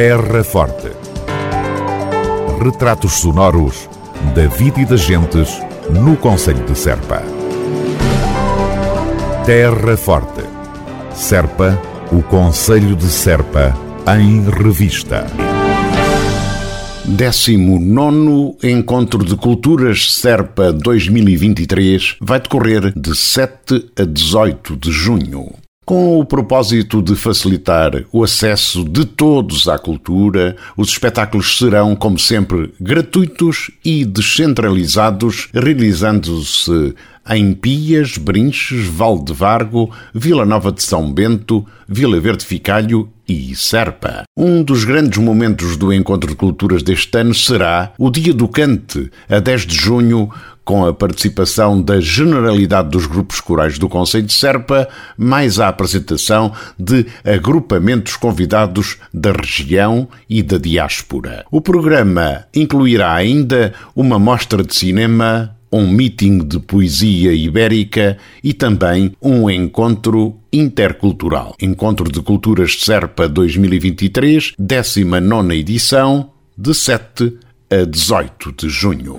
Terra Forte. Retratos sonoros da vida e das gentes no Conselho de Serpa. Terra Forte. Serpa, o Conselho de Serpa, em revista. 19 Encontro de Culturas Serpa 2023 vai decorrer de 7 a 18 de junho. Com o propósito de facilitar o acesso de todos à cultura, os espetáculos serão, como sempre, gratuitos e descentralizados, realizando-se em Pias, Brinches, Val de Vargo, Vila Nova de São Bento, Vila Verde Ficalho e Serpa. Um dos grandes momentos do Encontro de Culturas deste ano será o Dia do Cante, a 10 de junho, com a participação da generalidade dos grupos corais do Conselho de Serpa, mais a apresentação de agrupamentos convidados da região e da diáspora. O programa incluirá ainda uma mostra de cinema, um meeting de poesia ibérica e também um encontro intercultural. Encontro de Culturas de Serpa 2023, 19 edição, de 7 a 18 de junho.